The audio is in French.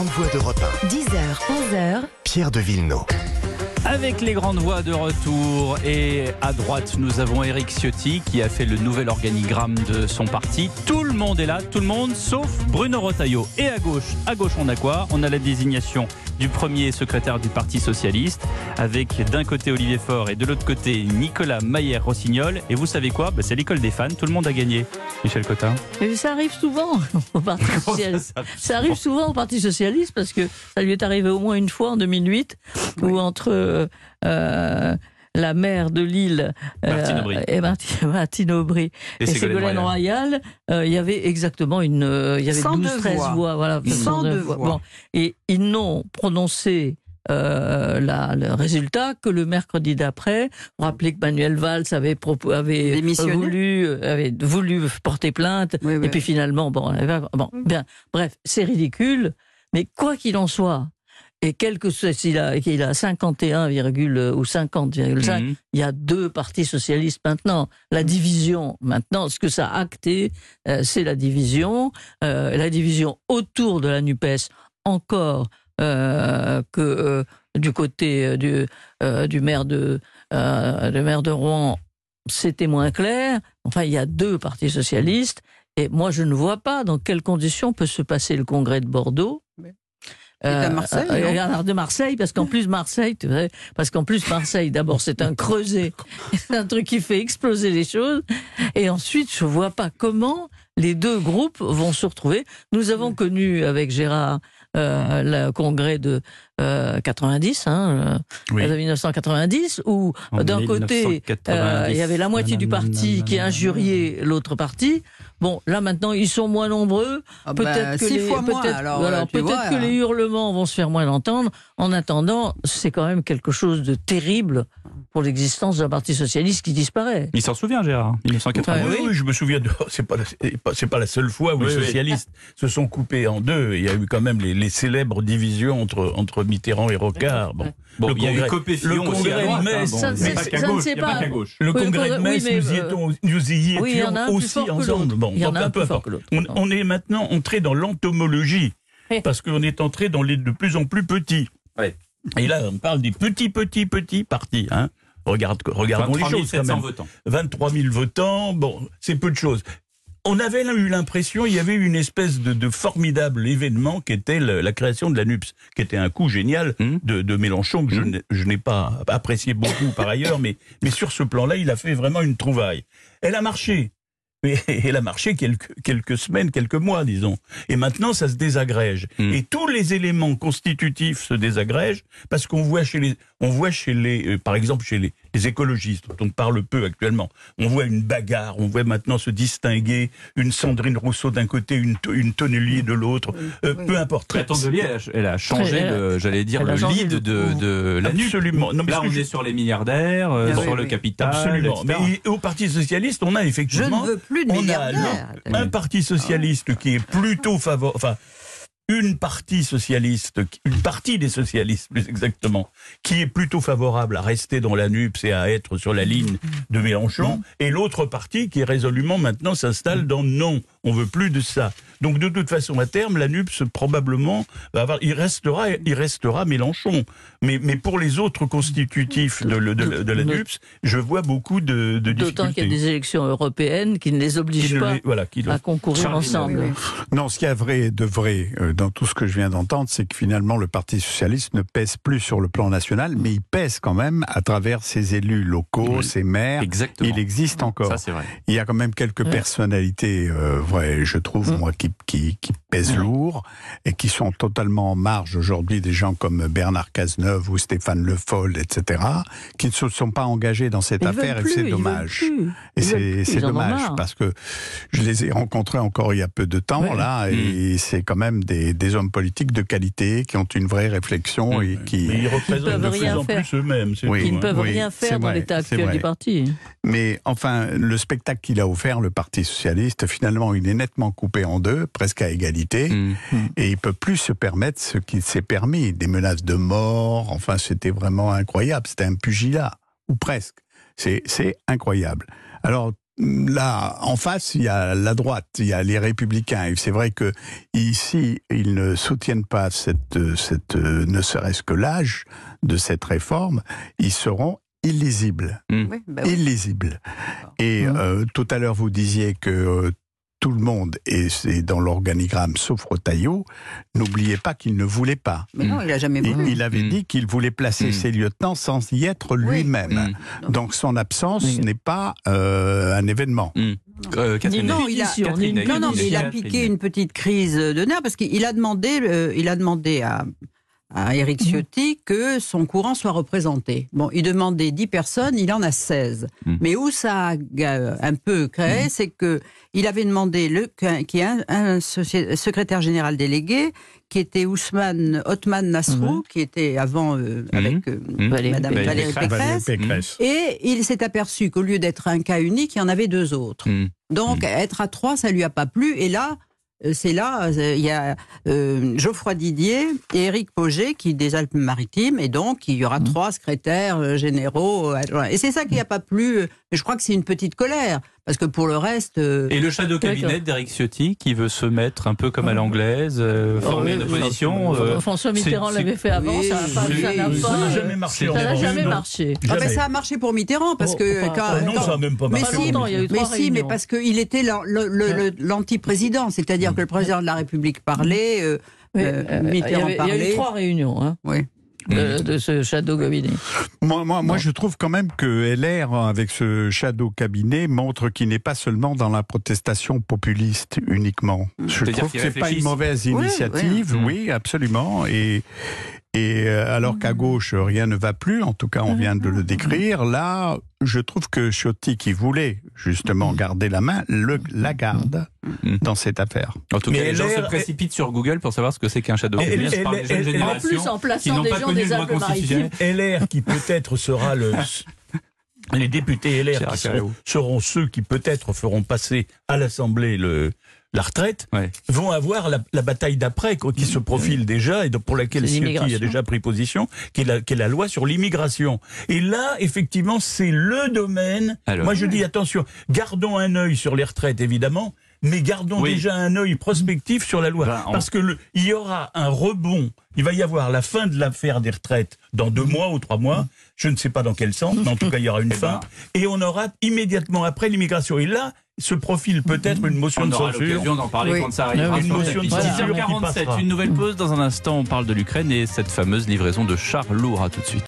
grandes voix d'Europe 10h, 11h, 1. Pierre de Villeneuve. Avec les grandes voix de retour et à droite nous avons Eric Ciotti qui a fait le nouvel organigramme de son parti. Tout le monde est là, tout le monde sauf Bruno Rotaillot. Et à gauche, à gauche on a quoi? On a la désignation du premier secrétaire du Parti Socialiste avec d'un côté Olivier Faure et de l'autre côté Nicolas Maillère-Rossignol. Et vous savez quoi? Bah, C'est l'école des fans, tout le monde a gagné. Michel Cotin. Mais ça arrive souvent au Parti Socialiste. Ça arrive souvent au Parti Socialiste parce que ça lui est arrivé au moins une fois en 2008 où entre euh, euh, la maire de Lille Martine Aubry. et Marti- Martine Aubry Et et, Ségolène Royal, euh, il y avait exactement une, euh, il y avait 102 12-13 voix. voix. voilà, 102 voix. Bon, et ils n'ont prononcé euh, la- le résultat que le mercredi d'après. Vous rappelez que Manuel Valls avait, propo- avait Démissionné. voulu, euh, avait voulu porter plainte Oui, oui. et puis finalement, bon, bon, bien, bref, c'est ridicule, mais quoi qu'il en soit, et quel que soit, s'il a, qu'il a 51, virgule- ou 50,5, Mhm. il y a deux partis socialistes maintenant. La division, maintenant, ce que ça a acté, euh, c'est la division, euh, la division autour de la NUPES, encore euh, que euh, du côté euh, du, euh, du maire de, euh, le maire de Rouen, c'était moins clair. Enfin, il y a deux partis socialistes. Et moi, je ne vois pas dans quelles conditions peut se passer le congrès de Bordeaux. Est à Marseille, euh, de Marseille, parce qu'en plus Marseille, tu sais, parce qu'en plus Marseille, d'abord c'est un creuset, c'est un truc qui fait exploser les choses, et ensuite je vois pas comment les deux groupes vont se retrouver. Nous avons connu avec Gérard euh, le congrès de euh, 90, hein, Oui. euh, de 1990, où En d'un côté 1990. euh, il y avait la moitié du parti qui injuriait l'autre parti. Bon, là maintenant ils sont moins nombreux. Ah bah, Peut-être que, les, fois moins, peut-être- alors, alors, euh, tu peut-être vois, que hein. les hurlements vont se faire moins entendre. En attendant, c'est quand même quelque chose de terrible pour l'existence d'un parti socialiste qui disparaît. Il s'en souvient Gérard, 1980. Ouais, oui, oui, je me souviens de. C'est pas, la- c'est pas, la seule fois où Oui, les oui. socialistes se sont coupés en deux. Il y a eu quand même les, les célèbres divisions entre, entre Mitterrand et Rocard. Bon, Bon, Le il y a eu congrès- le aussi à congrès de hein, Metz, le Oui, congrès de oui, Metz, mais, nous, y euh, étions, nous y étions oui, il y en a un plus aussi ensemble. Bon, Il y en a un peu fort que l'autre. On, on est maintenant entré dans l'entomologie parce qu'on est entré dans les de plus en plus petits. Ouais. Et là, on parle des petits, petits, petits partis. Hein. Regarde, regardons les 23 choses quand 700 même. votants. 23 000 votants, bon, c'est peu de choses. On avait eu l'impression, il y avait une espèce de, de formidable événement qui était le- la création de la NUPS, qui était un coup génial Mmh. de, de Mélenchon, que je Mmh. n'ai- je n'ai pas apprécié beaucoup par ailleurs, mais, mais sur ce plan-là, il a fait vraiment une trouvaille. Elle a marché. Mais elle a marché quelques, quelques semaines, quelques mois, disons. Et maintenant, ça se désagrège. Mm. Et tous les éléments constitutifs se désagrègent parce qu'on voit chez les, on voit chez les, euh, par exemple, chez les, les écologistes, dont on parle peu actuellement, on voit une bagarre, on voit maintenant se distinguer une Sandrine Rousseau d'un côté, une, une Tonnelier de l'autre, Euh, peu importe. Très Tondelier, elle a- elle a changé, le- j'allais dire, le lead le- de, de la. Absolument. Non, mais Là, on je- est sur les milliardaires, euh, Ah sur oui, le capital, Absolument. etc. Mais au Parti socialiste, on a Je effectivement ne veux plus de on a milliardaires. un parti socialiste qui est plutôt favorable, enfin, une partie socialiste, une partie des socialistes plus exactement, qui est plutôt favorable à rester dans la NUPS et à être sur la ligne de Mélenchon, et l'autre partie qui résolument maintenant s'installe dans non, on veut plus de ça. Donc de toute façon, à terme, la NUPS probablement va avoir, il restera, il restera Mélenchon. Mais, mais pour les autres constitutifs de, de, la- de la De- NUPS, je vois beaucoup de, de D'autant qu'il y a difficultés. des élections européennes qui ne les Qui obligent ne pas les- voilà, qui le- à concourir ensemble. Non, ce qu'il y a vrai, de vrai euh, dans tout ce que je viens d'entendre, c'est que finalement le Parti socialiste ne pèse plus sur le plan national, mais il pèse quand même à travers ses élus locaux, Oui. ses maires. Exactement. Il existe encore. Ça, c'est vrai. Il y a quand même quelques Ouais. personnalités, euh, vraies, je trouve, Mm. moi, qui, qui, qui pèsent lourd et qui sont totalement en marge aujourd'hui, des gens comme Bernard Cazeneuve ou Stéphane Le Foll, etc., qui ne se sont pas engagés dans cette Ils affaire et c'est dommage. Et c'est dommage parce que je les ai rencontrés encore il y a peu de temps Ouais. là et c'est quand même des, des hommes politiques de qualité qui ont une vraie réflexion Mmh. et qui. Mais ils représentent peuvent de plus rien en faire. plus eux-mêmes. c'est Oui. tout, Ils ne peuvent oui, rien faire dans l'état actuel vrai. du parti. Mais enfin, le spectacle qu'il a offert, le Parti socialiste, finalement, il est nettement coupé en deux, presque à égalité, Mm. et il peut plus se permettre ce qu'il s'est permis, des menaces de mort. Enfin, c'était vraiment incroyable. C'était un pugilat, ou presque. C'est c'est incroyable. Alors, là, en face, il y a la droite, il y a les républicains. Et c'est vrai que ici, ils ne soutiennent pas cette, cette, ne serait-ce que l'âge de cette réforme. Ils seront illisibles. Oui, bah oui. Et Mhm. euh, tout à l'heure, vous disiez que euh, tout le monde est, est dans l'organigramme sauf Rotaillot. N'oubliez pas qu'il ne voulait pas. Mais non, il a jamais voulu. il avait Mm. dit qu'il voulait placer Mm. ses lieutenants sans y être lui-même. Mm. Donc son absence Oui. n'est pas euh, un événement. Euh, Catherine Non, il a- Catherine Ney. non, Non, non, mais il a Catherine piqué une petite crise de nerfs parce qu'il a demandé, euh, il a demandé à, à Éric Ciotti que son courant soit représenté. Bon, il demandait 10 personnes, il en a 16. Mm. Mais où ça a euh, un peu créé, c'est que il avait demandé qu'il y ait un, secrétaire général délégué qui était Ousmane Othman Nasrou, Mhm. qui était avant euh, Mhm. avec euh, Madame. Valérie Pécresse. Valérie Pécresse. Et il s'est aperçu qu'au lieu d'être un cas unique, il y en avait deux autres. Donc, être à trois, ça lui a pas plu. Et là, c'est là, euh, il y a euh, Geoffroy Didier et Éric Poget qui des Alpes-Maritimes, et donc il y aura trois secrétaires euh, généraux. euh, adjoints. Et c'est ça qui n'a pas plu. euh, Mais je crois que c'est une petite colère, parce que pour le reste, euh, Et le shadow cabinet D'accord. d'Eric Ciotti qui veut se mettre un peu comme à l'anglaise, euh, former une opposition. euh, François Mitterrand l'avait fait avant, Oui, ça n'a oui, jamais marché. ça n'a jamais Non. marché. ah ben, ça a marché pour Mitterrand, parce Oh, que quand- Non, quand- ça n'a même pas Mais marché. si, longtemps, il y a eu mais si, mais parce qu'il était l'anti-président, c'est-à-dire que le président de la République parlait, euh, Oui, euh, euh, il y Mitterrand avait- il y a parlait. eu trois réunions hein, Oui. De, de ce Shadow Cabinet. Moi, moi, moi, je trouve quand même que LR, avec ce shadow cabinet, montre qu'il n'est pas seulement dans la protestation populiste uniquement. Je trouve que qu'ils c'est pas une mauvaise Oui, initiative, oui. oui, absolument. Et, et euh, alors qu'à gauche, rien ne va plus, en tout cas, on vient de le décrire, là, je trouve que Ciotti, qui voulait justement garder la main, le, la garde dans cette affaire. En tout Mais cas, les gens LR se précipitent sur Google pour savoir ce que c'est qu'un jeunes et- en générations plus, en plaçant n'ont des pas gens des Alpes-Maritimes. LR qui peut-être sera le. Les députés LR qui seront, seront ceux qui peut-être feront passer à l'Assemblée le, la retraite, Ouais. vont avoir la, la bataille d'après quoi, qui se profile déjà et pour laquelle Ciotti a déjà pris position, qui est la, qui est la loi sur l'immigration. Et là, effectivement, c'est le domaine. Alors. Moi, je dis attention, gardons un œil sur les retraites, évidemment. Mais gardons Oui. déjà un œil prospectif sur la loi. Ben, on- Parce que le, il y aura un rebond. Il va y avoir la fin de l'affaire des retraites dans deux mois ou trois mois. Je ne sais pas dans quel sens, mais en tout cas, il y aura une Eh fin. ben. Et on aura immédiatement après l'immigration. Et là, se profile peut-être une motion On de aura censure. l'occasion d'en parler Oui. quand ça arrivera. Une sur motion de tapis. censure qui 6h47, passera. une nouvelle pause. Dans un instant, on parle de l'Ukraine et cette fameuse livraison de chars lourds. À tout de suite.